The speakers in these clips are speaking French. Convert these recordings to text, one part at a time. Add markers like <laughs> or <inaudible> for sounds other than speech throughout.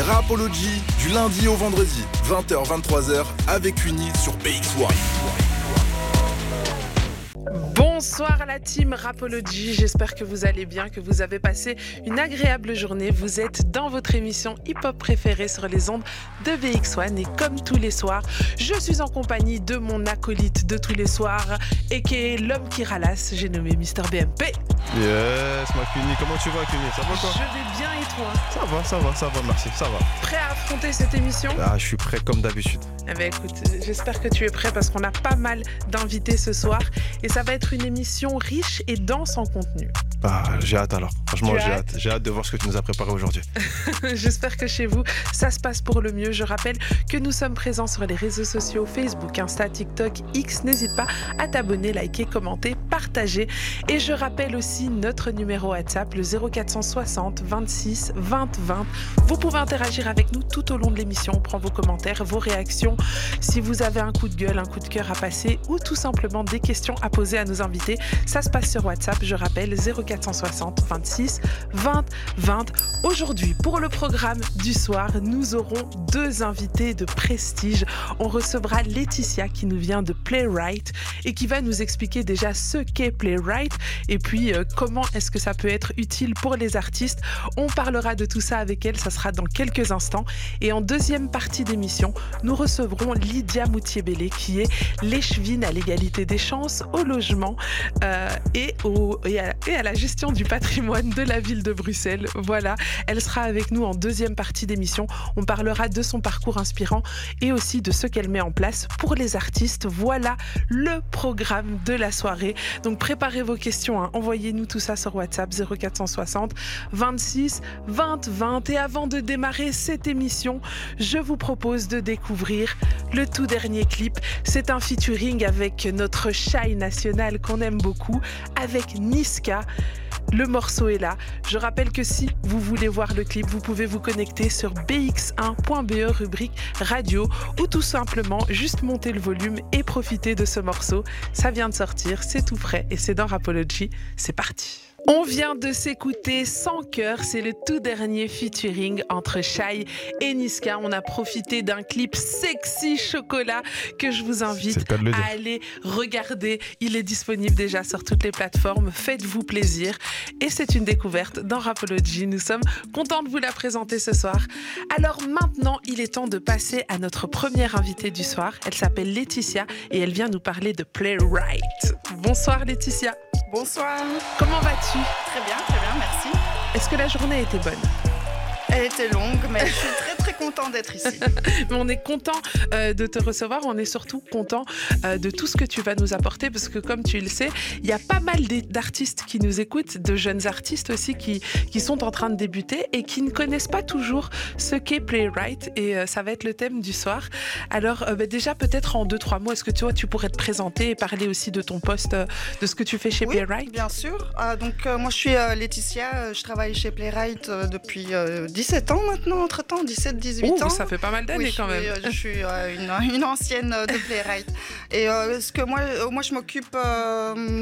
Rapology du lundi au vendredi, 20h-23h avec Uni sur BX1. Bonsoir à la team Rapology, j'espère que vous allez bien, que vous avez passé une agréable journée. Vous êtes dans votre émission hip-hop préférée sur les ondes de BX1 et comme tous les soirs, je suis en compagnie de mon acolyte de tous les soirs et qui est l'homme qui ralasse, j'ai nommé Mister BMP. Yes, ma Cuny, comment tu vas Cuny Ça va quoi Je vais bien et toi? Ça va, ça va, ça va, merci, ça va. Prêt à affronter cette émission? Ah, je suis prêt comme d'habitude. Eh ben écoute, j'espère que tu es prêt parce qu'on a pas mal d'invités ce soir. Et ça va être une émission riche et dense en contenu. Ah, j'ai hâte alors. Franchement, j'ai hâte hâte. J'ai hâte de voir ce que tu nous as préparé aujourd'hui. <laughs> J'espère que chez vous, ça se passe pour le mieux. Je rappelle que nous sommes présents sur les réseaux sociaux Facebook, Insta, TikTok, X. N'hésite pas à t'abonner, liker, commenter, partager. Et je rappelle aussi notre numéro WhatsApp, le 0460 26 20 20. Vous pouvez interagir avec nous tout au long de l'émission. On prend vos commentaires, vos réactions. Si vous avez un coup de gueule, un coup de cœur à passer ou tout simplement des questions à poser à nos invités, ça se passe sur WhatsApp. Je rappelle 0460 26 20 20. Aujourd'hui, pour le programme du soir, nous aurons deux invités de prestige. On recevra Laetitia qui nous vient de Playwright et qui va nous expliquer déjà ce qu'est Playwright et puis euh, comment est-ce que ça peut être utile pour les artistes. On parlera de tout ça avec elle, ça sera dans quelques instants. Et en deuxième partie d'émission, nous recevrons Lydia Moutier-Bellé qui est l'échevine à l'égalité des chances, au logement euh, et, au, à, et à la gestion du patrimoine de la ville de Bruxelles. Voilà, elle sera avec nous en deuxième partie d'émission. On parlera de son parcours inspirant et aussi de ce qu'elle met en place pour les artistes. Voilà le programme de la soirée. Donc préparez vos questions, hein. envoyez-nous tout ça sur WhatsApp 0460 26 20 20. Et avant de démarrer cette émission, je vous propose de découvrir le tout dernier clip. C'est un featuring avec notre Shy national qu'on aime beaucoup, avec Niska. Le morceau est là. Je rappelle que si vous voulez voir le clip, vous pouvez vous connecter sur bx1.be E, rubrique radio ou tout simplement juste monter le volume et profiter de ce morceau. Ça vient de sortir, c'est tout frais et c'est dans Rapology. C'est parti. On vient de s'écouter sans cœur, c'est le tout dernier featuring entre Shai et Niska. On a profité d'un clip sexy chocolat que je vous invite à aller regarder. Il est disponible déjà sur toutes les plateformes. Faites-vous plaisir. Et c'est une découverte dans Rapology. Nous sommes contents de vous la présenter ce soir. Alors maintenant, il est temps de passer à notre première invitée du soir. Elle s'appelle Laetitia et elle vient nous parler de Playwright. Bonsoir Laetitia. Bonsoir. Comment vas-tu? Très bien, très bien, merci. Est-ce que la journée était bonne? Elle était longue, mais je suis très très contente d'être ici. <laughs> On est content euh, de te recevoir. On est surtout content euh, de tout ce que tu vas nous apporter parce que, comme tu le sais, il y a pas mal d'artistes qui nous écoutent, de jeunes artistes aussi qui, qui sont en train de débuter et qui ne connaissent pas toujours ce qu'est Playwright. Et euh, ça va être le thème du soir. Alors, bah, déjà, peut-être en deux, trois mots, est-ce que tu vois, tu pourrais te présenter et parler aussi de ton poste, de ce que tu fais chez Oui, Playwright? bien sûr. Ah, donc moi je suis Laetitia, je travaille chez Playwright depuis euh, 17 ans maintenant, entre-temps, 17-18 Ouh, ans. ça fait pas mal d'années Oui, quand même. je suis euh, une, <laughs> une ancienne euh, de Playwright. Et euh, ce que moi, moi je m'occupe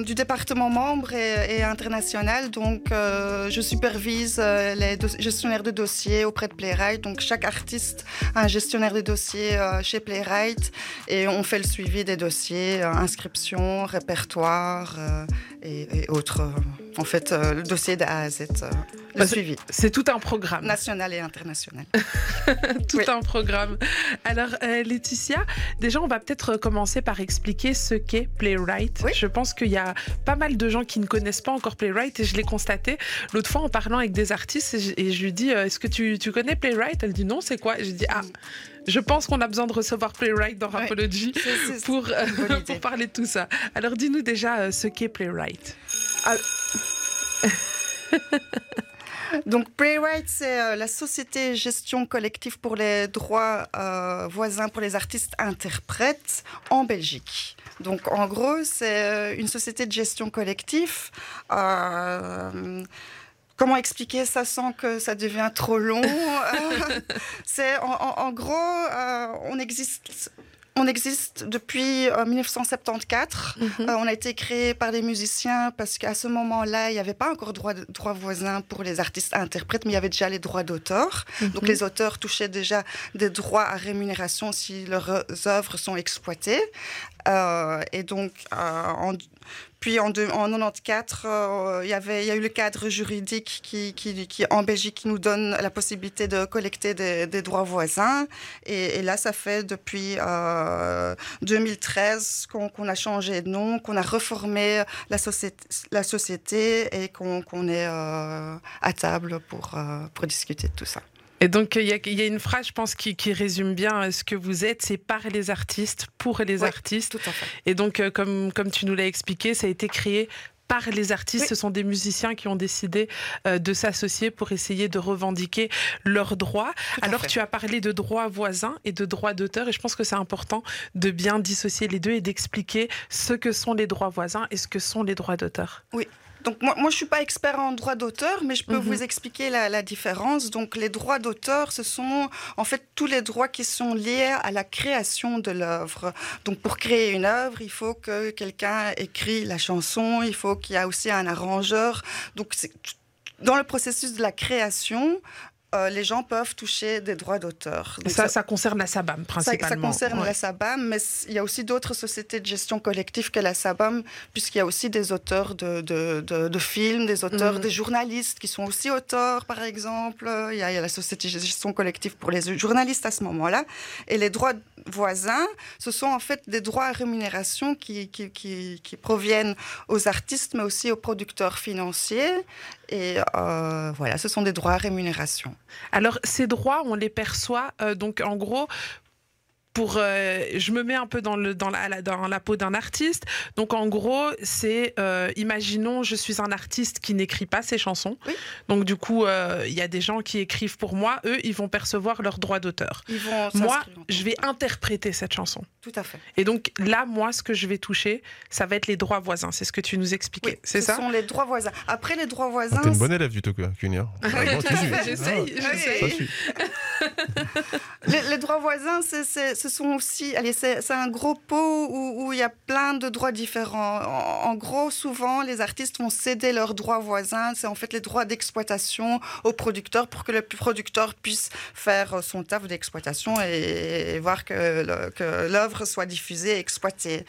du département membre et, et international. Donc je supervise les gestionnaires de dossiers auprès de Playwright. Donc chaque artiste a un gestionnaire de dossiers euh, chez Playwright et on fait le suivi des dossiers, inscription, répertoire et, et autres. en fait, le dossier de A à Z, le c'est- suivi C'est tout un programme. national et international. <laughs> tout Oui. un programme. Alors, euh, Laetitia, déjà, on va peut-être commencer par expliquer ce qu'est Playwright. Oui. Je pense qu'il y a pas mal de gens qui ne connaissent pas encore Playwright et je l'ai constaté l'autre fois en parlant avec des artistes et je, et je lui dis euh, Est-ce que tu, tu connais Playwright? Elle dit non, c'est quoi? Et Je dis Ah, je pense qu'on a besoin de recevoir Playwright dans Oui. Rapology. Pour, euh, <laughs> pour parler de tout ça. Alors dis-nous déjà euh, ce qu'est Playwright. <laughs> Donc Playwright, c'est euh, la société gestion collective pour les droits euh, voisins pour les artistes interprètes en Belgique. Donc en gros, c'est euh, une société de gestion collective. euh, Comment expliquer ça sans que ça devienne trop long? <laughs> <laughs> C'est en, en- en gros, euh, on existe. On existe depuis 1974. Mhm. on a été créé par des musiciens parce qu'à ce moment-là, il n'y avait pas encore droit, droit voisin pour les artistes interprètes, mais il y avait déjà les droits d'auteur. Donc mhm. les auteurs touchaient déjà des droits à rémunération si leurs œuvres sont exploitées. Euh, et donc, euh, puis en, 1994, euh, il, y il y a eu le cadre juridique qui, qui, en Belgique qui nous donne la possibilité de collecter des, droits voisins. Et, là, ça fait depuis 2013 qu'on a changé de nom, qu'on a reformé la société, et qu'on est à table pour discuter de tout ça. Et donc, il y, a une phrase, je pense, qui, résume bien euh, ce que vous êtes, c'est par les artistes, pour les artistes. Tout à fait. Et donc, euh, comme, comme tu nous l'as expliqué, ça a été créé par les artistes. Ce sont des musiciens qui ont décidé euh, de s'associer pour essayer de revendiquer leurs droits. Alors, tu as parlé de droits voisins et de droits d'auteur, et je pense que c'est important de bien dissocier les deux et d'expliquer ce que sont les droits voisins et ce que sont les droits d'auteur. Oui, donc moi, moi je ne suis pas expert en droit d'auteur, mais je peux vous mhm. expliquer la, différence. Donc les droits d'auteur, ce sont en fait tous les droits qui sont liés à la création de l'œuvre. Donc pour créer une œuvre, il faut que quelqu'un écrit la chanson, il faut qu'il y ait aussi un arrangeur. Donc dans le processus de la création, euh, les gens peuvent toucher des droits d'auteur. Ça, ça, concerne la SABAM principalement. Ça, concerne la SABAM, mais il y a aussi d'autres sociétés de gestion collective que la SABAM, puisqu'il y a aussi des auteurs de, de, films, des auteurs, mhm. des journalistes qui sont aussi auteurs, par exemple. Il y, a, la société de gestion collective pour les journalistes à ce moment-là. Et les droits voisins, ce sont en fait des droits à rémunération qui, qui, qui proviennent aux artistes, mais aussi aux producteurs financiers. Et euh, voilà, ce sont des droits à rémunération. Alors, ces droits, on les perçoit, euh, donc en gros, pour, euh, je me mets un peu dans, le, dans, la, dans la peau d'un artiste. Donc en gros, c'est, euh, imaginons, je suis un artiste qui n'écrit pas ses chansons. Donc du coup, euh, il y a des gens qui écrivent pour moi. Eux, ils vont percevoir leurs droits d'auteur. Moi, je vais interpréter cette chanson. Tout à fait. Et donc là, moi, ce que je vais toucher, ça va être les droits voisins. C'est ce que tu nous expliquais. c'est ça? Ce sont les droits voisins. Après, les droits voisins. Ah, T'es une bonne élève du tout, Cunia. <laughs> J'essaye. <laughs> les, les droits voisins, c'est ce sont aussi, allez, c'est un gros pot où, il y a plein de droits différents. En, gros, souvent, les artistes vont céder leurs droits voisins. C'est en fait les droits d'exploitation aux producteurs pour que le producteur puisse faire son taf d'exploitation et, voir que l'œuvre soit diffusée et exploitée.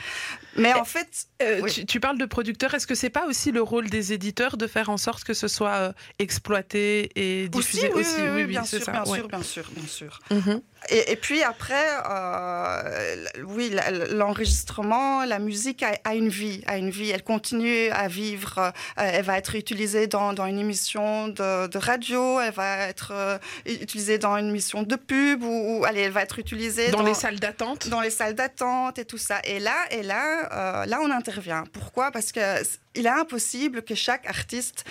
Mais en fait, euh, tu, parles de producteurs. Est-ce que c'est pas aussi le rôle des éditeurs de faire en sorte que ce soit euh, exploité et diffusé aussi, oui, bien, sûr, bien, sûr, bien sûr, bien sûr, et, puis après, euh, oui, l'enregistrement, la musique a, une vie, a une vie. Elle continue à vivre. Elle va être utilisée dans, une émission de, radio. Elle va être euh, utilisée dans une émission de pub ou, allez, elle va être utilisée dans, les salles d'attente. Dans les salles d'attente et tout ça. Et là, et là, là, on intervient. Pourquoi? Parce que il est impossible que chaque artiste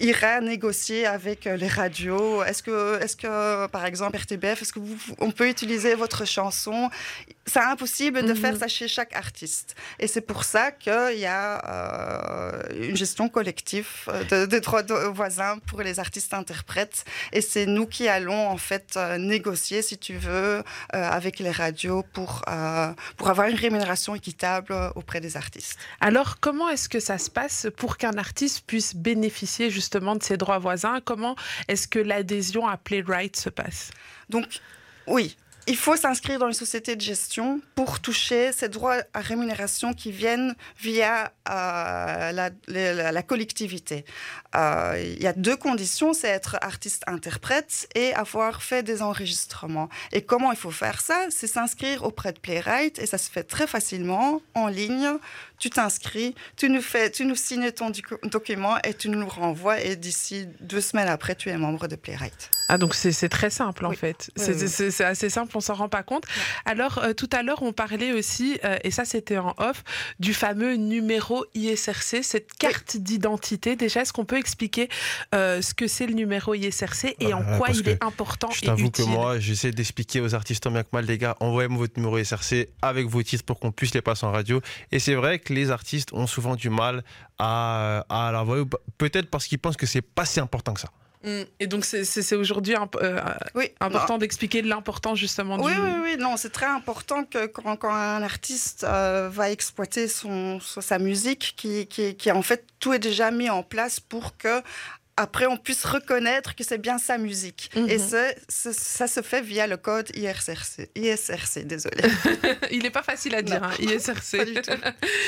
ira négocier avec euh, les radios? Est-ce que, est que, par exemple, RTBF, est-ce que on peut utiliser votre chanson? C'est impossible de faire mhm. ça chez chaque artiste. Et c'est pour ça qu'il y a euh, une gestion collective euh, des droits de voisins pour les artistes interprètes. Et c'est nous qui allons, en fait, négocier, si tu veux, avec les radios pour, pour avoir une rémunération équitable auprès des artistes. Alors, comment est-ce que ça se passe pour qu'un artiste puisse bénéficier justement justement de ses droits voisins. Comment est-ce que l'adhésion à Playwright se passe? Donc, oui, il faut s'inscrire dans une société de gestion pour toucher ces droits à rémunération qui viennent via euh, la, collectivité. Euh, il y a deux conditions, c'est être artiste-interprète et avoir fait des enregistrements. Et comment il faut faire ça? C'est s'inscrire auprès de Playwright et ça se fait très facilement en ligne. Tu t'inscris, tu nous fais, tu nous signes ton document et tu nous le renvoies et d'ici deux semaines après, tu es membre de Playwright. Ah donc c'est très simple en fait. c'est assez simple on s'en rend pas compte. Alors, euh, tout à l'heure, on parlait aussi, euh, et ça c'était en off, du fameux numéro ISRC, cette carte d'identité. Déjà, est-ce qu'on peut expliquer euh, ce que c'est le numéro ISRC et en quoi il est important Je t'avoue que moi, j'essaie d'expliquer aux artistes tant bien que mal, les gars, envoyez-moi votre numéro ISRC avec vos titres pour qu'on puisse les passer en radio. Et c'est vrai que les artistes ont souvent du mal à, à l'envoyer, peut-être parce qu'ils pensent que c'est pas si important que ça. Mm. Et donc, c'est aujourd'hui euh, oui, important d'expliquer l'importance justement du... Oui, oui, oui. Non, c'est très important que quand, quand un artiste euh, va exploiter son, sa musique, qui, qui, qui, en fait, tout est déjà mis en place pour que après on puisse reconnaître que c'est bien sa musique. Et mhm. ça se fait via le code ISRC. ISRC, désolé. <laughs> Il n'est pas facile à dire, hein, ISRC.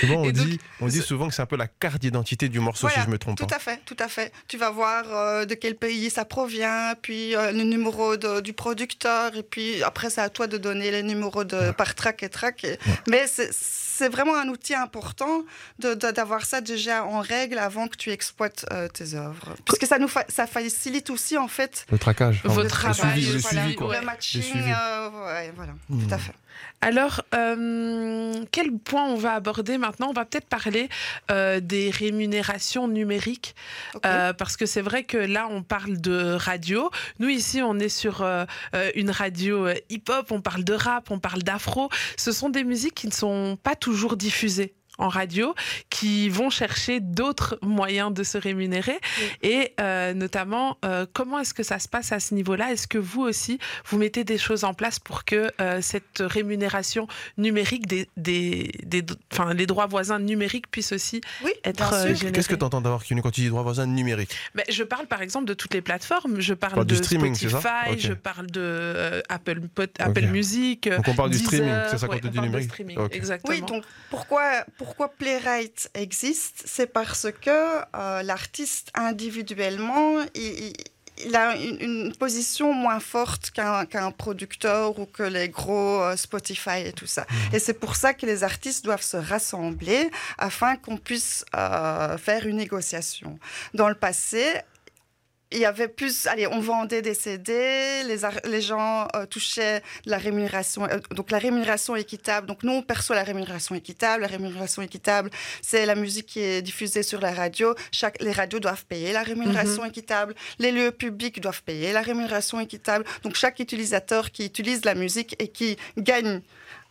Souvent, on, dit, on dit souvent que c'est un peu la carte d'identité du morceau, si je me trompe tout à fait, tout à fait. Tu vas voir euh, de quel pays ça provient, puis euh, le numéro du producteur, et puis après, c'est à toi de donner les numéros de, par track et track. Mais c'est c'est vraiment un outil important d'avoir ça déjà en règle avant que tu exploites euh, tes œuvres. Parce que ça nous ça facilite aussi en fait le traquage, votre travail, le suivi, le matching, euh, voilà, tout à hmm. fait. Alors, euh, quel point on va aborder maintenant? On va peut-être parler euh, des rémunérations numériques, euh, parce que c'est vrai que là, on parle de radio. Nous, ici, on est sur une radio hip-hop, on parle de rap, on parle d'afro. Ce sont des musiques qui ne sont pas toujours diffusées en radio qui vont chercher d'autres moyens de se rémunérer. Et euh, notamment, euh, comment est-ce que ça se passe à ce niveau-là? Est-ce que vous aussi, vous mettez des choses en place pour que euh, cette rémunération numérique, des, des, des, enfin, les droits voisins numériques puissent aussi être générés? Qu'est-ce que tu entends d'avoir quand tu dis droits voisins numériques? Mais Je parle par exemple de toutes les plateformes. Je parle de streaming, Spotify, je parle de Apple, Apple Music. Donc on parle du streaming, c'est ça quand tu dis numérique? Exactement. Oui, donc pourquoi pourquoi Playwright existe C'est parce que euh, l'artiste individuellement, il, a une, position moins forte qu'un producteur ou que les gros euh, Spotify et tout ça. Mmh. Et c'est pour ça que les artistes doivent se rassembler afin qu'on puisse euh, faire une négociation. Dans le passé, il y avait plus, allez, on vendait des CD, les, les gens euh, touchaient la rémunération, euh, donc la rémunération équitable. Donc nous, on perçoit la rémunération équitable. La rémunération équitable, c'est la musique qui est diffusée sur la radio. Chaque, les radios doivent payer la rémunération mhm. équitable. Les lieux publics doivent payer la rémunération équitable. Donc chaque utilisateur qui utilise la musique et qui gagne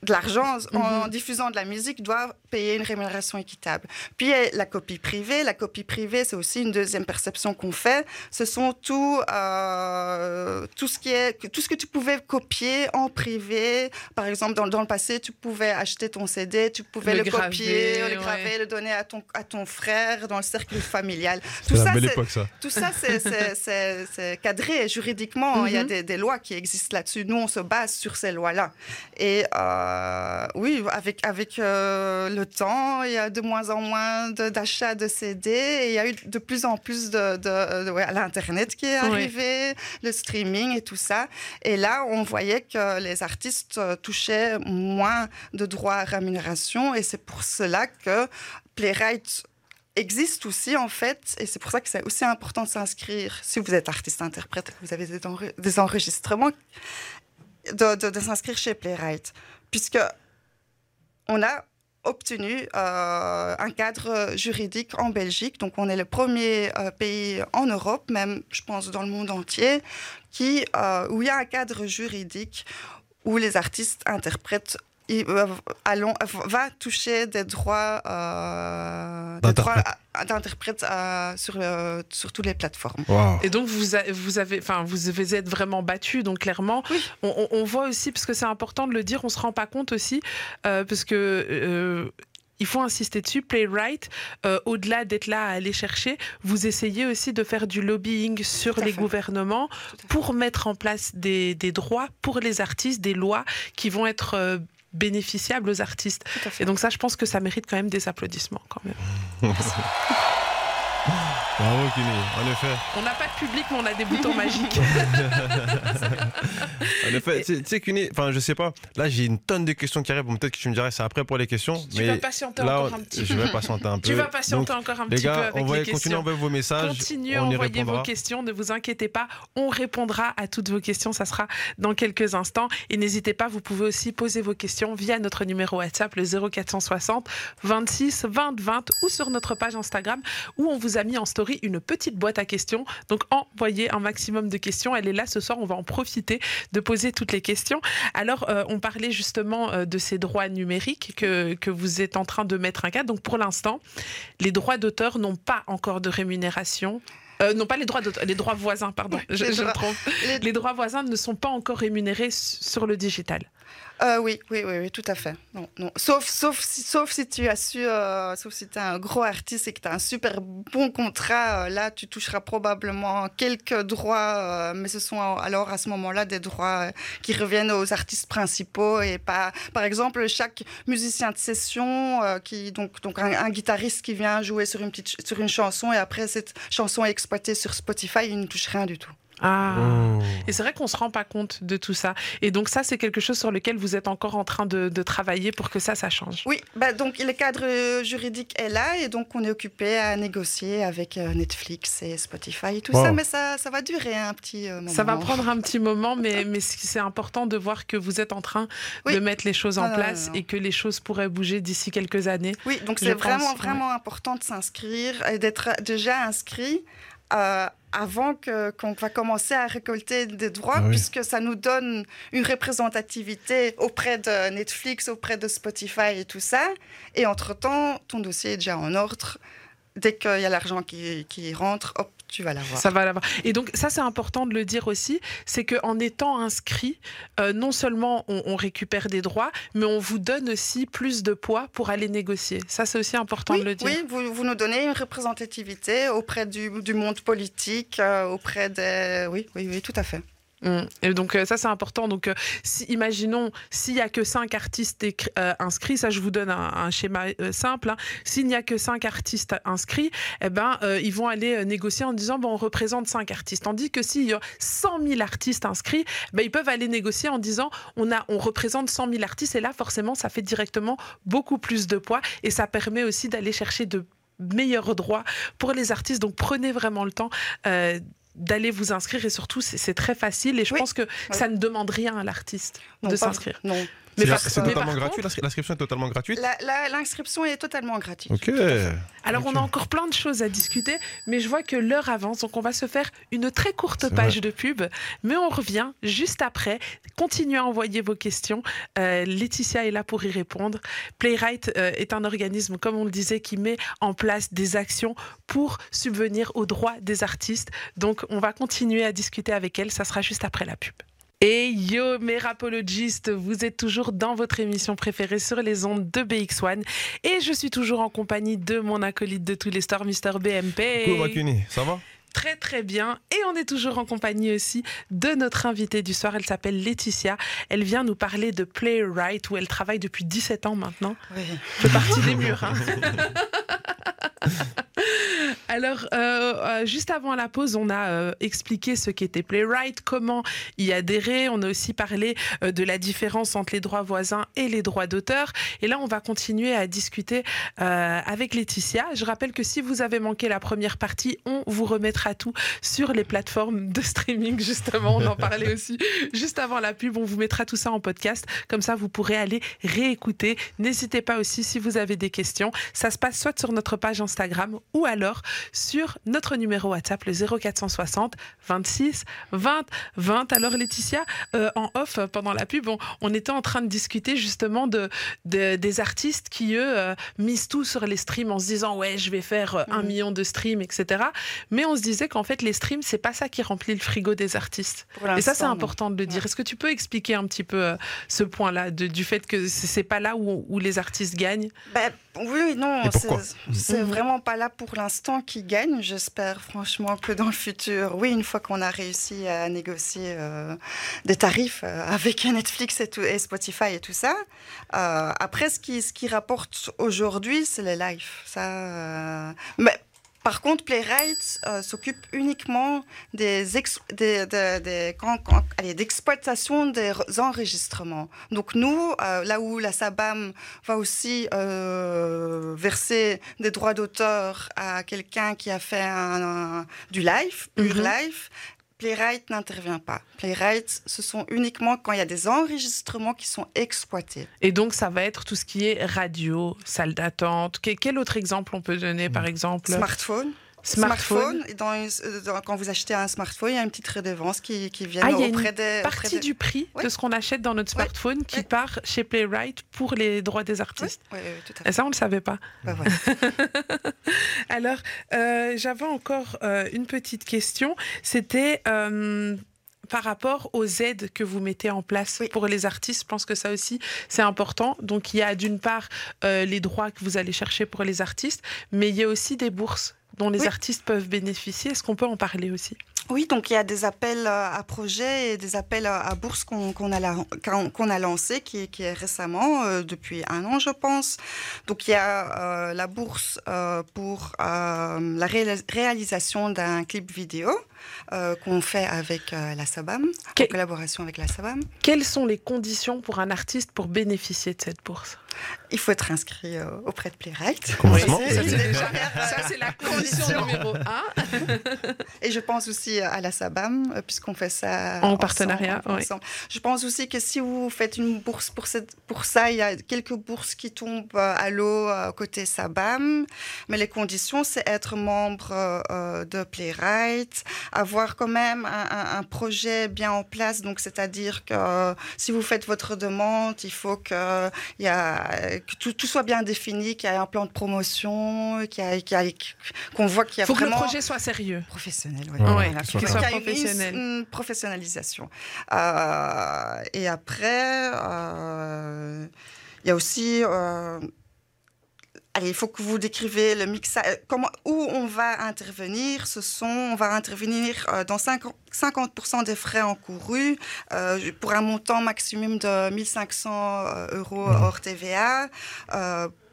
de l'argent en mhm. diffusant de la musique doit payer une rémunération équitable. Puis la copie privée. La copie privée, c'est aussi une deuxième perception qu'on fait. Ce sont tout, euh, tout, ce qui est, tout ce que tu pouvais copier en privé. Par exemple, dans, dans le passé, tu pouvais acheter ton CD, tu pouvais le, copier, le graver, le donner à ton, à ton frère dans le cercle familial. Tout ça, ça. Tout ça, <laughs> c'est cadré juridiquement. Il y a mhm. des, des, lois qui existent là-dessus. Nous, on se base sur ces lois-là. Et euh, euh, oui, avec, avec euh, le temps, il y a de moins en moins d'achats de, CD et il y a eu de plus en plus de, de, l'Internet qui est arrivé, le streaming et tout ça. Et là, on voyait que les artistes euh, touchaient moins de droits à rémunération et c'est pour cela que Playwright existe aussi en fait, et c'est pour ça que c'est aussi important de s'inscrire, si vous êtes artiste-interprète, vous avez des, enregistrements, de, s'inscrire chez Playwright puisque on a obtenu euh, un cadre juridique en Belgique. Donc, on est le premier euh, pays en Europe, même, je pense, dans le monde entier, qui, euh, où il y a un cadre juridique où les artistes interprètent allons, va toucher des droits, euh, d'interprète euh, sur, euh, sur toutes les plateformes. Et donc, vous, vous, avez, enfin, vous êtes vraiment battu. Donc, clairement, on, voit aussi, parce que c'est important de le dire, on ne se rend pas compte aussi, parce que il faut insister dessus. Playwright, au-delà d'être là à aller chercher, vous essayez aussi de faire du lobbying sur les gouvernements pour mettre en place des, des, droits pour les artistes, des lois qui vont être bénéficiable aux artistes. Et donc ça, je pense que ça mérite quand même des applaudissements quand même. <laughs> Bravo Kini, en effet. On n'a pas de public, mais on a des boutons <laughs> magiques. en effet, tu sais Kini, enfin je sais pas, là j'ai une tonne de questions qui arrivent, peut-être que tu me dirais c'est après pour les questions. Tu vas patienter encore un petit peu. Je vais patienter un peu. Tu vas patienter encore un petit peu avec on va les continuer à envoyer vos messages. Continuez à envoyer vos questions, ne vous inquiétez pas, on répondra à toutes vos questions, ça sera dans quelques instants. Et n'hésitez pas, vous pouvez aussi poser vos questions via notre numéro WhatsApp, le 0460 26 20 20 ou sur notre page Instagram où on vous a mis en story une petite boîte à questions. Donc envoyez un maximum de questions. Elle est là ce soir, on va en profiter de poser toutes les questions. Alors euh, on parlait justement euh, de ces droits numériques que, que vous êtes en train de mettre un cadre. Donc pour l'instant, les droits d'auteur n'ont pas encore de rémunération Euh, non, pas les droits les droits voisins, pardon. je, me trompe. Les- Les droits voisins ne sont pas encore rémunérés sur le digital. Euh, oui, oui, oui, oui, tout à fait. Non, non. Sauf, sauf, si, sauf si tu as su, euh, sauf si tu es un gros artiste et que tu as un super bon contrat, euh, là, tu toucheras probablement quelques droits, euh, mais ce sont alors à ce moment-là des droits euh, qui reviennent aux artistes principaux et pas, par exemple, chaque musicien de session, qui, donc, donc un, un guitariste qui vient jouer sur une, petite, sur une chanson et après cette chanson est exploitée sur Spotify, il ne touche rien du tout. Ah. Oh. Et c'est vrai qu'on se rend pas compte de tout ça. Et donc ça, c'est quelque chose sur lequel vous êtes encore en train de, de travailler pour que ça, ça change. Oui, bah donc le cadre euh, juridique est là et donc on est occupé à négocier avec euh, Netflix et Spotify et tout Wow. ça, mais ça, ça va durer un petit euh, moment. Ça va prendre un petit moment, mais, <laughs> mais c'est important de voir que vous êtes en train Oui. de mettre les choses en Ah, place non, non. et que les choses pourraient bouger d'ici quelques années. Oui, donc c'est pense, vraiment, ouais. vraiment important de s'inscrire et d'être déjà inscrit. euh, avant que- qu'on va commencer à récolter des droits, Ah oui. puisque ça nous donne une représentativité auprès de Netflix, auprès de Spotify et tout ça. Et entre-temps, ton dossier est déjà en ordre. Dès qu'il y a l'argent qui, qui rentre, hop, tu vas l'avoir. Ça va l'avoir. Et donc ça, c'est important de le dire aussi, c'est qu'en étant inscrit, euh, non seulement on, on récupère des droits, mais on vous donne aussi plus de poids pour aller négocier. Ça, c'est aussi important Oui, de le dire. oui vous, vous nous donnez une représentativité auprès du, du monde politique, euh, auprès des... Oui, oui, oui, tout à fait. Mm. Et donc euh, ça c'est important. Donc euh, si, imaginons s'il y a que cinq artistes écri- euh, inscrits, ça je vous donne un, schéma simple. hein. S'il n'y a que cinq artistes inscrits, eh ben ils vont aller négocier en disant bon on représente cinq artistes. Tandis que s'il y a 100 000 artistes inscrits, ben, ils peuvent aller négocier en disant on a on représente 100 000 artistes et là forcément ça fait directement beaucoup plus de poids et ça permet aussi d'aller chercher de meilleurs droits pour les artistes. Donc prenez vraiment le temps. D'aller vous inscrire et surtout c'est très facile et je Oui. pense que ça ne demande rien à l'artiste de s'inscrire. Non. Mais C'est totalement par gratuit, l'inscription est totalement gratuite? L'inscription est totalement gratuite. Ok. Alors on a encore plein de choses à discuter, mais je vois que l'heure avance, donc on va se faire une très courte page de pub, mais on revient juste après. Continuez à envoyer vos questions. Euh, Laetitia est là pour y répondre. Playwright euh, est un organisme, comme on le disait, qui met en place des actions pour subvenir aux droits des artistes. Donc on va continuer à discuter avec elle. Ça sera juste après la pub. Et yo, mes rapologistes, vous êtes toujours dans votre émission préférée sur les ondes de BX1. Et je suis toujours en compagnie de mon acolyte de tous les stores, Mister BMP. Coucou Makuni, ça va? Très très bien. Et on est toujours en compagnie aussi de notre invitée du soir. Elle s'appelle Laetitia. Elle vient nous parler de Playwright où elle travaille depuis 17 ans maintenant. Oui. fait partie des murs. hein. <laughs> <laughs> Alors, euh, euh, juste avant la pause, on a euh, expliqué ce qu'était Playwright, comment y adhérer. On a aussi parlé euh, de la différence entre les droits voisins et les droits d'auteur. Et là, on va continuer à discuter euh, avec Laetitia. Je rappelle que si vous avez manqué la première partie, on vous remettra tout sur les plateformes de streaming, justement. On en parlait aussi <laughs> juste avant la pub. On vous mettra tout ça en podcast. Comme ça, vous pourrez aller réécouter. N'hésitez pas aussi si vous avez des questions. Ça se passe soit sur notre page Instagram ou alors sur notre numéro WhatsApp, le 0460 26 20 20. Alors Laetitia, euh, en off, euh, pendant la pub, on, on était en train de discuter justement de, de- des artistes qui, eux, euh, misent tout sur les streams en se disant ouais, je vais faire euh, un Mhm. million de streams, etc. Mais on se disait qu'en fait, les streams, c'est pas ça qui remplit le frigo des artistes. Et ça, c'est important de le dire. Ouais. Est-ce que tu peux expliquer un petit peu euh, ce point-là, du fait que c'est pas là où, où les artistes gagnent? Ben, oui, non, c'est- vraiment pas là pour l'instant qui gagne. J'espère franchement que dans le futur, oui, une fois qu'on a réussi à négocier euh, des tarifs euh, avec Netflix et, tout, et Spotify et tout ça. euh, après, ce qui, ce qui rapporte aujourd'hui, c'est les lives. Ça, mais par contre, Playwright euh, s'occupe uniquement des, ex- des, des- des- quand- quand- allez, d'exploitation des re- enregistrements. Donc nous, euh, là où la SABAM va aussi euh, verser des droits d'auteur à quelqu'un qui a fait un- un- du live, pur Mhm. live, Playwright n'intervient pas. Playwright, ce sont uniquement quand il y a des enregistrements qui sont exploités. Et donc, ça va être tout ce qui est radio, salle d'attente. Que- quel autre exemple on peut donner, par exemple? Smartphone. Smartphone. Dans quand vous achetez un smartphone, il y a une petite redevance qui, qui vient ah, auprès des. Partie du prix de ce qu'on achète dans notre smartphone qui part chez Playwright pour les droits des artistes. Tout à fait. Et ça, on ne le savait pas. Bah, <laughs> Alors, euh, j'avais encore euh, une petite question. C'était euh, par rapport aux aides que vous mettez en place pour les artistes. Je pense que ça aussi, c'est important. Donc, il y a d'une part les droits que vous allez chercher pour les artistes, mais il y a aussi des bourses dont les artistes peuvent bénéficier. Est-ce qu'on peut en parler aussi? Oui, donc il y a des appels euh, à projets et des appels à bourse qu'on a, qu'on a lancé, qui, qui est récemment, euh, depuis un an, je pense. Donc il y a euh, la bourse pour la réalisation d'un clip vidéo qu'on fait avec la SABAM, en collaboration avec la SABAM. Quelles sont les conditions pour un artiste pour bénéficier de cette bourse? Il faut être inscrit auprès de Playwright. ça, c'est la condition numéro un. <laughs> Et je pense aussi à la SABAM, euh, puisqu'on fait ça en partenariat. Je pense aussi que si vous faites une bourse pour, cette, pour ça, il y a quelques bourses qui tombent euh, à l'eau côté SABAM. Mais les conditions, c'est être membre de Playwright, avoir quand même un, projet bien en place. Donc, c'est-à-dire que si vous faites votre demande, il faut qu'il y a euh, que tout, soit bien défini, qu'il y ait un plan de promotion, qu'on voit qu'il y a Faut vraiment... que le projet soit sérieux. Professionnel, oui. Ouais, qu'il soit professionnel. Une, professionnalisation. Euh, et après, euh, il y a aussi Allez, il faut que vous décrivez le mixage. Euh, comment, où on va intervenir Ce sont, on va intervenir euh, dans 50, 50 des frais encourus euh, pour un montant maximum de 1500 euros hors TVA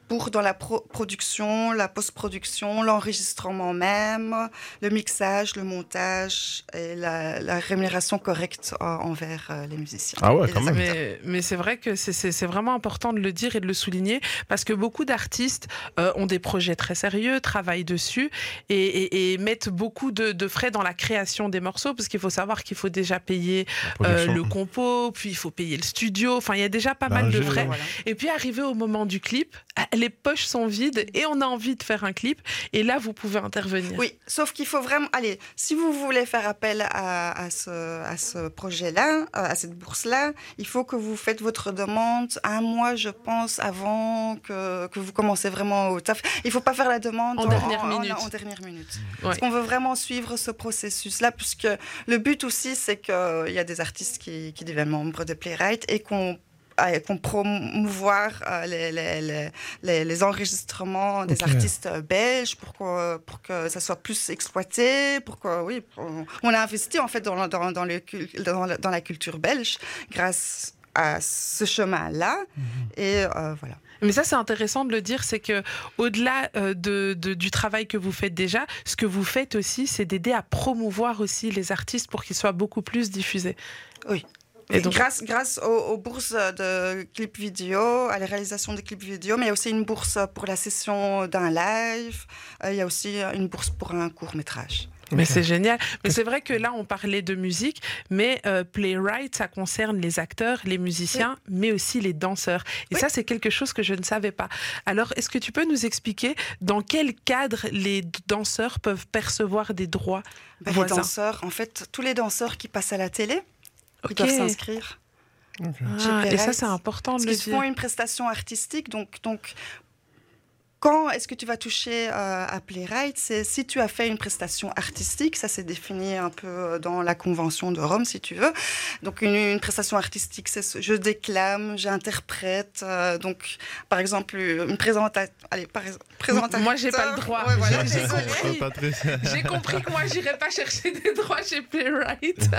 pour dans la production, la post-production, l'enregistrement même, le mixage, le montage et la, rémunération correcte envers euh, les musiciens. Ah ouais, quand même. Mais, c'est vrai que c'est vraiment important de le dire et de le souligner parce que beaucoup d'artistes euh, ont des projets très sérieux, travaillent dessus et, mettent beaucoup de, frais dans la création des morceaux parce qu'il faut savoir qu'il faut déjà payer euh, le compo, puis il faut payer le studio. Enfin, il y a déjà pas mal de frais. Et puis arriver au moment du clip, <laughs> les poches sont vides et on a envie de faire un clip. Et là, vous pouvez intervenir. Oui, sauf qu'il faut vraiment. Allez, si vous voulez faire appel à, ce, à ce projet-là, euh, à cette bourse-là, il faut que vous faites votre demande un mois, je pense, avant que, que vous commencez vraiment au taf. Il ne faut pas faire la demande en, dernière minute. En, dernière minute. Parce qu'on veut vraiment suivre ce processus-là, puisque le but aussi, c'est qu'il y a des artistes qui, qui deviennent membres de Playwright et qu'on qu'on promouvoir euh, les, les, les, enregistrements des artistes euh, belges pour que, pour que ça soit plus exploité, pour que, oui, on a investi en fait dans, dans, dans, le, dans, la culture belge grâce à ce chemin-là. Mhm. Et euh, voilà. Mais ça, c'est intéressant de le dire, c'est que au-delà de, du travail que vous faites déjà, ce que vous faites aussi, c'est d'aider à promouvoir aussi les artistes pour qu'ils soient beaucoup plus diffusés. Oui. Et donc... grâce, grâce aux, bourses de clips vidéo, à la réalisation des clips vidéo, mais il y a aussi une bourse pour la session d'un live, euh, il y a aussi une bourse pour un court métrage. Mais c'est génial. Mais c'est vrai que là, on parlait de musique, mais euh, Playwright, ça concerne les acteurs, les musiciens, mais aussi les danseurs. Et ça, c'est quelque chose que je ne savais pas. Alors, est-ce que tu peux nous expliquer dans quel cadre les danseurs peuvent percevoir des droits ben, Les danseurs, en fait, tous les danseurs qui passent à la télé, ils peuvent s'inscrire. Ah, et ça, c'est important de le dire. Ils font une prestation artistique, donc, donc quand est-ce que tu vas toucher euh, à Playwright? C'est si tu as fait une prestation artistique, ça c'est défini un peu euh, dans la convention de Rome, si tu veux. Donc une, prestation artistique, c'est je déclame, j'interprète. Euh, donc par exemple une présentation. Allez, par, présentation. Moi j'ai pas le droit. j'ai compris. <laughs> j'ai compris que moi j'irais pas chercher des droits chez Playwright.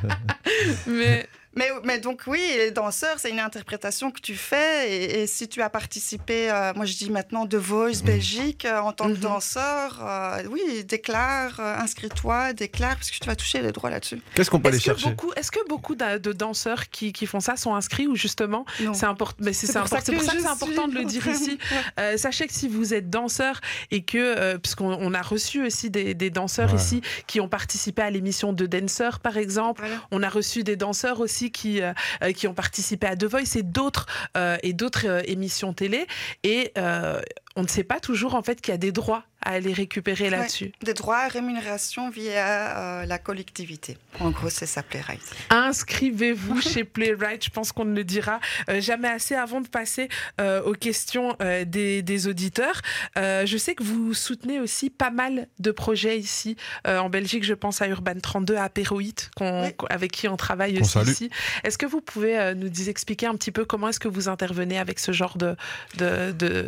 <laughs> Mais mais, mais, donc oui, les danseurs, c'est une interprétation que tu fais. Et, si tu as participé, euh, moi je dis maintenant The Voice mhm. Belgique euh, en tant que mhm. danseur, euh, oui, déclare, inscris-toi, déclare, parce que tu vas toucher les droits là-dessus. Qu'est-ce qu'on peut aller chercher? Est-ce que beaucoup de, danseurs qui, qui, font ça sont inscrits ou justement c'est important Mais c'est pour, ça que, c'est important de le dire ici. <laughs> sachez que si vous êtes danseur et que, puisqu'on a reçu aussi des, danseurs ici qui ont participé à l'émission de Dancer par exemple, on a reçu des danseurs aussi qui, euh, euh, qui ont participé à The Voice et d'autres euh, et émissions télé. Et on ne sait pas toujours en fait qu'il y a des droits à aller récupérer là-dessus. Des droits à rémunération via la collectivité. En gros, c'est ça Playwright. Inscrivez-vous <laughs> chez Playwright. Je pense qu'on ne le dira jamais assez avant de passer aux questions des, auditeurs. je sais que vous soutenez aussi pas mal de projets ici en Belgique. Je pense à Urban 32, à Péroït, avec qui on travaille aussi ici. Est-ce que vous pouvez nous expliquer un petit peu comment est-ce que vous intervenez avec ce genre de, de,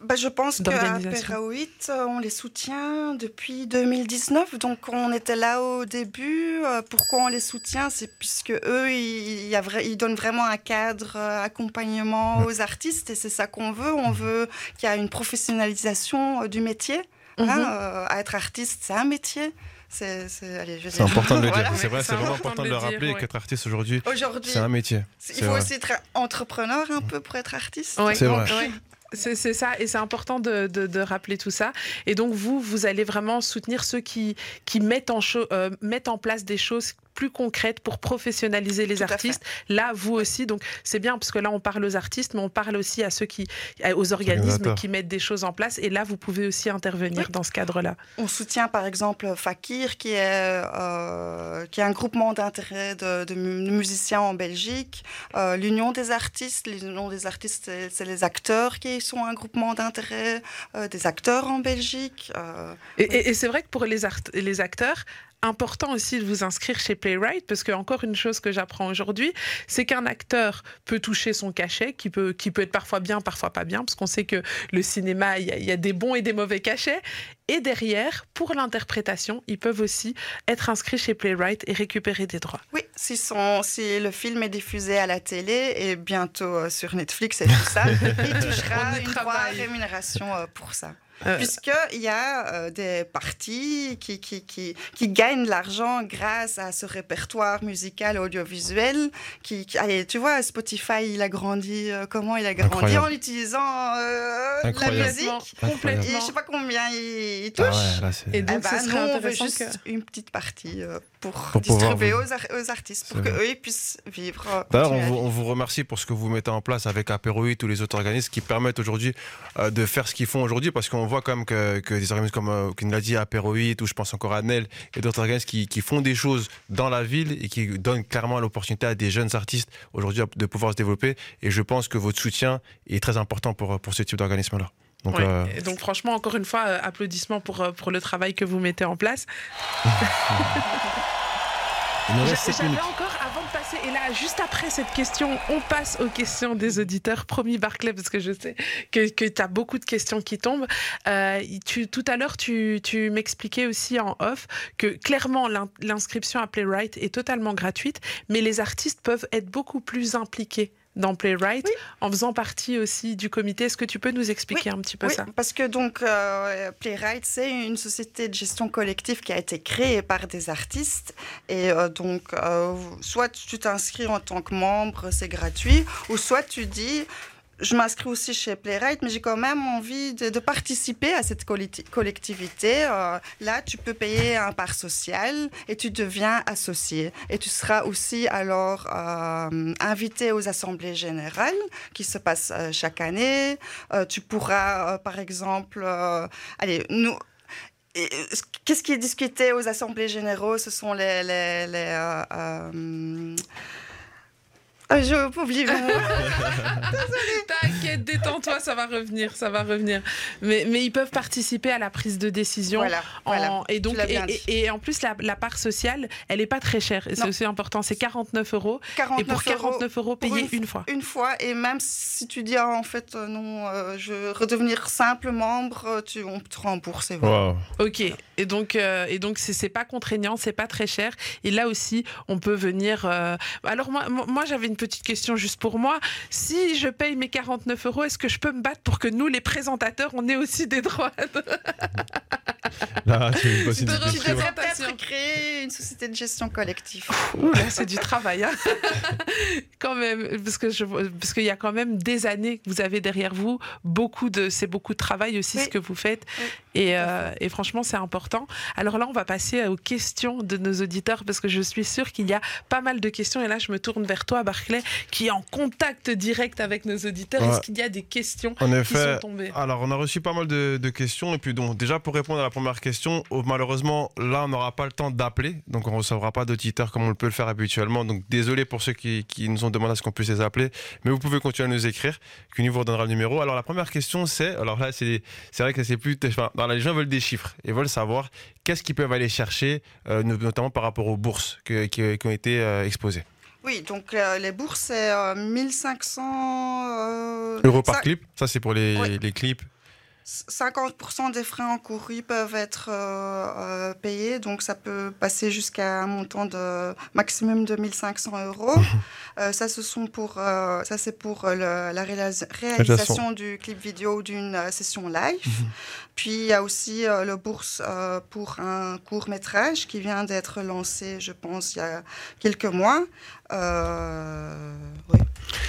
bah, Je pense qu'à Péroït, on les soutient depuis 2019. Donc on était là au début. Euh, pourquoi on les soutient? C'est puisque eux, ils, ils, donnent vraiment un cadre euh, accompagnement aux artistes et c'est ça qu'on veut. On veut qu'il y ait une professionnalisation euh, du métier. Hein, mhm. être artiste, c'est un métier. C'est important de le <laughs> dire. c'est vrai, c'est vraiment important de le, rappeler qu'être artiste aujourd'hui, c'est un métier. Il faut aussi être entrepreneur un peu pour être artiste. C'est vrai. C'est ça, et c'est important de, rappeler tout ça. Et donc, vous, vous allez vraiment soutenir ceux qui, euh, mettent en place des choses plus concrète pour professionnaliser les artistes. Là, vous aussi, donc c'est bien parce que là on parle aux artistes, mais on parle aussi à ceux qui, aux organismes qui mettent des choses en place. Et là, vous pouvez aussi intervenir dans ce cadre-là. On soutient par exemple Fakir, qui est euh, qui est un groupement d'intérêt de, musiciens en Belgique. Euh, L'Union des artistes, l'Union des artistes, c'est les acteurs qui sont un groupement d'intérêt euh, des acteurs en Belgique. et, et c'est vrai que pour les, les acteurs, important aussi de vous inscrire chez Playwright parce que encore une chose que j'apprends aujourd'hui, c'est qu'un acteur peut toucher son cachet, qui peut, qui peut être parfois bien, parfois pas bien, parce qu'on sait que le cinéma, il y, a des bons et des mauvais cachets. Et derrière, pour l'interprétation, ils peuvent aussi être inscrits chez Playwright et récupérer des droits. Oui, si, son, si le film est diffusé à la télé et bientôt euh, sur Netflix et tout ça, <laughs> il touchera une rémunération euh, pour ça. Euh, Puisqu'il y a euh, des partis qui, qui, qui, qui gagnent de l'argent grâce à ce répertoire musical audiovisuel. Qui, allez, tu vois, Spotify, il a grandi, euh, comment il a grandi En utilisant la musique. Complètement. Et je sais pas combien il, touche. Ah et donc, eh ben, nous, on veut juste une petite partie pour, distribuer aux, aux, artistes, pour qu'eux puissent vivre. D'ailleurs, on, vous remercie pour ce que vous mettez en place avec Apéroïd, tous les autres organismes qui permettent aujourd'hui de faire ce qu'ils font aujourd'hui, parce qu'on voit quand même que, des organismes comme euh, l'a dit Apéroïd, ou je pense encore à Nel, et d'autres organismes qui, qui, font des choses dans la ville et qui donnent clairement l'opportunité à des jeunes artistes aujourd'hui de pouvoir se développer. Et je pense que votre soutien est très important pour, pour ce type d'organisme-là. Donc, euh, donc, franchement, encore une fois, euh, applaudissements pour, pour le travail que vous mettez en place. <laughs> J'avais encore, et là, juste après cette question, on passe aux questions des auditeurs. Promis, Barclay, parce que je sais que, tu as beaucoup de questions qui tombent. Euh, tout à l'heure, tu m'expliquais aussi en off que clairement, l'inscription à Playwright est totalement gratuite, mais les artistes peuvent être beaucoup plus impliqués dans Playwright, en faisant partie aussi du comité. Est-ce que tu peux nous expliquer un petit peu oui, ça? Parce que donc euh, Playwright, c'est une société de gestion collective qui a été créée par des artistes. Et euh, donc, euh, soit tu t'inscris en tant que membre, c'est gratuit, ou soit tu dis je m'inscris aussi chez Playwright, mais j'ai quand même envie de, participer à cette collectivité. Euh, là, tu peux payer un part social et tu deviens associé. Et tu seras aussi alors euh, invité aux assemblées générales qui se passent euh, chaque année. tu pourras, par exemple, allez, nous. Qu'est-ce qui est discuté aux assemblées généraux? Ce sont les, je oublié <laughs> T'inquiète, détends-toi, ça va revenir, ça va revenir. Mais, mais ils peuvent participer à la prise de décision. en, et donc, et, en plus, la, part sociale, elle n'est pas très chère. C'est aussi important, c'est 49 euros. et pour 49 euros, payer une, fois. Une fois, et même si tu dis ah, en fait euh, non, euh, je veux redevenir simple membre, euh, tu, on te rembourse. Ok, et donc, et donc c'est pas contraignant, c'est pas très cher. Et là aussi, on peut venir. Alors moi, moi j'avais une petite question juste pour moi. Si je paye mes 49 euros, est-ce que je peux me battre pour que nous, les présentateurs, on ait aussi des droits <laughs> Là, une De petite Tu devrais peut-être créer une société de gestion collective. Ouh, là, c'est du travail, hein. <laughs> quand même, parce que je, parce qu'il y a quand même des années que vous avez derrière vous, beaucoup de, c'est beaucoup de travail aussi Oui. ce que vous faites, Oui, et, euh, et franchement c'est important. Alors là, on va passer aux questions de nos auditeurs parce que je suis sûre qu'il y a pas mal de questions, et là je me tourne vers toi, Qui est en contact direct avec nos auditeurs. Ouais. Est-ce qu'il y a des questions En qui effet, sont tombées? Alors, on a reçu pas mal de, de questions. Et puis, donc, déjà, pour répondre à la première question, oh, malheureusement, là, on n'aura pas le temps d'appeler. Donc, on ne recevra pas d'auditeurs comme on peut le faire habituellement. Donc, désolé pour ceux qui, qui nous ont demandé à ce qu'on puisse les appeler. Mais vous pouvez continuer à nous écrire. Qu'une vous redonnera le numéro. Alors, la première question, c'est. Alors là, c'est c'est vrai que c'est plus. Enfin, les gens veulent des chiffres. Ils veulent savoir qu'est-ce qu'ils peuvent aller chercher, euh, no- notamment par rapport aux bourses que- qui, qui ont été euh, exposées. Oui, donc euh, les bourses, c'est euh, 1500 euh, Euros par ça- clip. Ça, c'est pour les, Oui. les clips. 50% des frais encourus peuvent être euh, euh, payés, donc ça peut passer jusqu'à un montant de maximum de 1500 euros. <laughs> Euh, ça, ce sont pour, ça c'est pour le- la réalis- réalisation du clip vidéo d'une session live. Puis il y a aussi le bourse pour un court métrage qui vient d'être lancé, je pense, il y a quelques mois. Oui.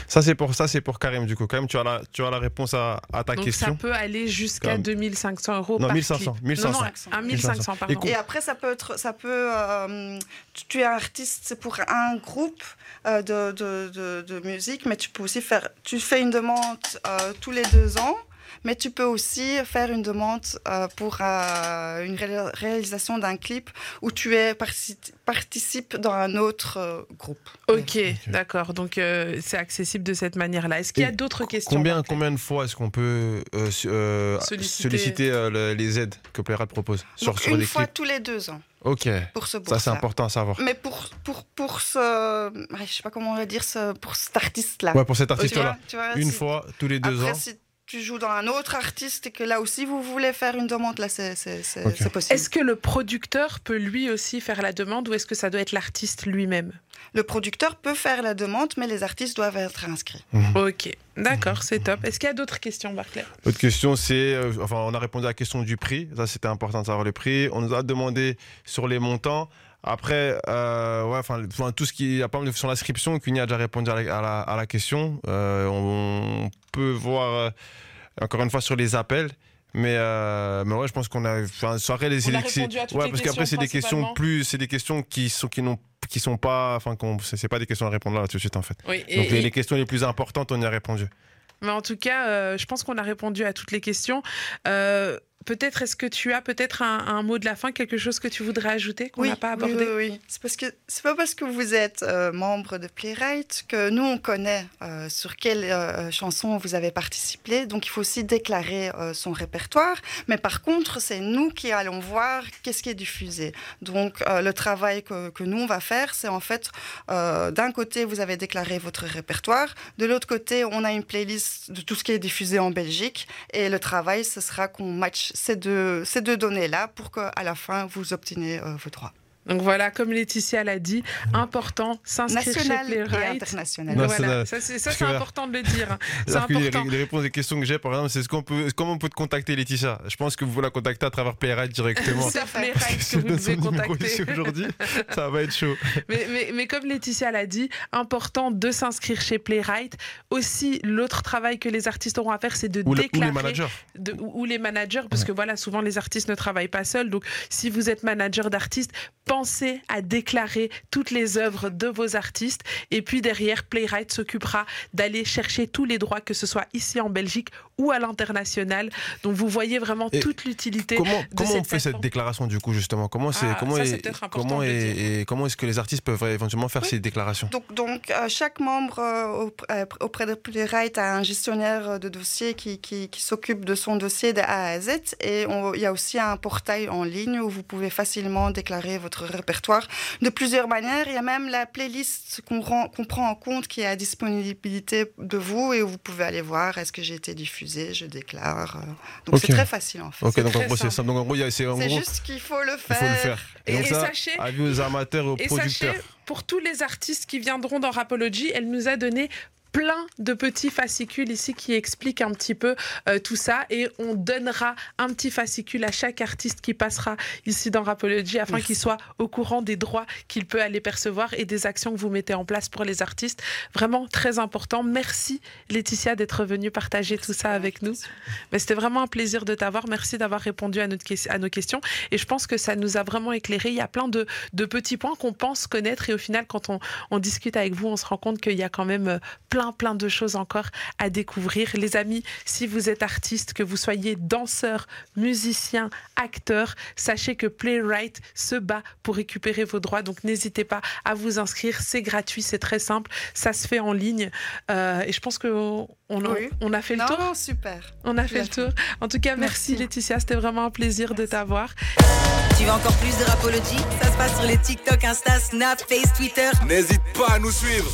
Ça, c'est pour, ça, c'est pour Karim, du coup. Karim, tu as la, tu as la réponse à, à ta Donc question. ça peut aller jusqu'à Comme- 2500 euros Non, par 1500, clip. 1500. Non, non, à 1500, pardon. Et Et après, ça peut être, ça peut, euh, tu, tu es artiste, c'est pour un groupe euh, de, de, de, de musique, mais tu peux aussi faire, tu fais une demande euh, tous les deux ans, mais tu peux aussi faire une demande euh, pour euh, une ré- réalisation d'un clip où tu es partici- participes dans un autre euh, groupe. Ok, d'accord. Donc euh, c'est accessible de cette manière-là. Est-ce qu'il y a d'autres questions Combien, combien de fois est-ce qu'on peut euh, euh, Solliciter. solliciter, euh, le- les aides que Playrad propose sur, Donc sur une des fois clips? tous les deux ans Ok, pour ce ça c'est important à savoir. Mais pour, pour, pour ce, ouais, je sais pas comment on va dire, ce, pour cet artiste-là. Ouais, pour cet Tu vois, artiste-là, tu vois, une si- fois tous les deux Après, ans. si tu joues dans un autre artiste et que là aussi vous voulez faire une demande, là c'est possible. Est-ce que le producteur peut lui aussi faire la demande ou est-ce que ça doit être l'artiste lui-même? Le producteur peut faire la demande, mais les artistes doivent être inscrits. Ok, d'accord, c'est top. Est-ce qu'il y a d'autres questions, Barclay? Autre question, c'est, euh, enfin, on a répondu à la question du prix. Ça, c'était important de savoir le prix. On nous a demandé sur les montants. Après, euh, ouais, enfin, tout ce qui, a pas mal de- sur l'inscription, Cuny a déjà répondu à la, à la- à la question. Euh, on, peut voir euh, encore une fois sur les appels. Mais, euh, mais ouais, je pense qu'on a, enfin, soirée les toutes ouais, parce qu'après questions c'est des questions plus, c'est des questions qui sont qui n'ont qui sont pas, enfin, c'est pas des questions à répondre là tout de suite en fait. Oui, et- Donc les, questions les plus importantes, on y a répondu. mais en tout cas, euh, je pense qu'on a répondu à toutes les questions. Euh, peut-être, est-ce que tu as peut-être un, un mot de la fin, quelque chose que tu voudrais ajouter qu'on oui, n'a pas oui, abordé oui, oui. C'est parce que c'est pas parce que vous êtes euh, membre de Playwright que nous on connaît euh, sur quelle euh, chanson vous avez participé. Donc il faut aussi déclarer son répertoire. Mais par contre, c'est nous qui allons voir qu'est-ce qui est diffusé. Donc le travail que, que nous on va faire, c'est en fait d'un côté vous avez déclaré votre répertoire, de l'autre côté on a une playlist de tout ce qui est diffusé en Belgique et le travail ce sera qu'on match ces deux ces deux données là pour qu'à la fin vous obtenez euh, vos droits. Donc voilà, comme Laetitia l'a dit, important, s'inscrire chez Playwright. international. Non, Voilà, c'est- ça c'est ça, parce c'est que- important de le dire. hein. C'est que les, important. les réponses des questions que j'ai, par exemple, c'est ce qu'on peut, comment on peut te contacter, Laetitia? Je pense que vous la contactez à travers Playride directement. C'est. Playwright que Si on vous numéro contacter. aujourd'hui, ça va être chaud. <laughs> Mais, mais- mais comme Laetitia l'a dit, important de s'inscrire chez Playwright. Aussi, l'autre travail que les artistes auront à faire, c'est de Ou, le- ou déclarer. les managers. de- ou ou les managers, parce Ouais. que voilà, souvent les artistes ne travaillent pas seuls. Donc, si vous êtes manager d'artistes, pensez à déclarer toutes les œuvres de vos artistes. Et puis derrière, Playwright s'occupera d'aller chercher tous les droits, que ce soit ici en Belgique ou à l'international. Donc, vous voyez vraiment Et toute l'utilité. Comment, comment on fait cette déclaration du coup justement? Comment c'est Ah, comment ça, est- de est- et comment est-ce que les artistes peuvent éventuellement faire Oui. ces déclarations? Donc, donc euh, chaque membre euh, euh, auprès de Playwright a un gestionnaire de dossier qui, qui, qui s'occupe de son dossier de A à Z. Et on- il y a aussi un portail en ligne où vous pouvez facilement déclarer votre répertoire de plusieurs manières. Il y a même la playlist qu'on rend- qu'on prend en compte qui est à disponibilité de vous et où vous pouvez aller voir est-ce que j'ai été diffusé, je déclare. euh. Donc c'est très facile en fait. Ok, donc en gros simple. Donc en gros, il c'est juste qu'il faut le il faire. faut le faire. Et- donc et ça, sachez- avis aux amateurs aux Et producteurs. sachez, pour tous les artistes qui viendront dans Rapology, elle nous a donné plein de petits fascicules ici qui expliquent un petit peu euh, tout ça et on donnera un petit fascicule à chaque artiste qui passera ici dans Rapology afin qu'il soit au courant des droits qu'il peut aller percevoir et des actions que vous mettez en place pour les artistes. Vraiment très important. Merci Laetitia d'être venue partager tout ça avec nous. Mais c'était vraiment un plaisir de t'avoir. Merci d'avoir répondu à, notre, à nos questions et je pense que ça nous a vraiment éclairé. Il y a plein de, de petits points qu'on pense connaître et au final quand on, on discute avec vous, on se rend compte qu'il y a quand même euh, plein plein de choses encore à découvrir. Les amis, si vous êtes artiste, que vous soyez danseur, musicien, acteur, sachez que Playwright se bat pour récupérer vos droits. Donc n'hésitez pas à vous inscrire. C'est gratuit, c'est très simple. Ça se fait en ligne. Euh, et je pense qu'on on, on, a fait le tour. super. On a fait le tour. En tout cas, merci, Laetitia. C'était vraiment un plaisir de t'avoir. Tu veux encore plus de rapologie Ça se passe sur les TikTok, Insta, Snap, Face, Twitter. N'hésite pas à nous suivre.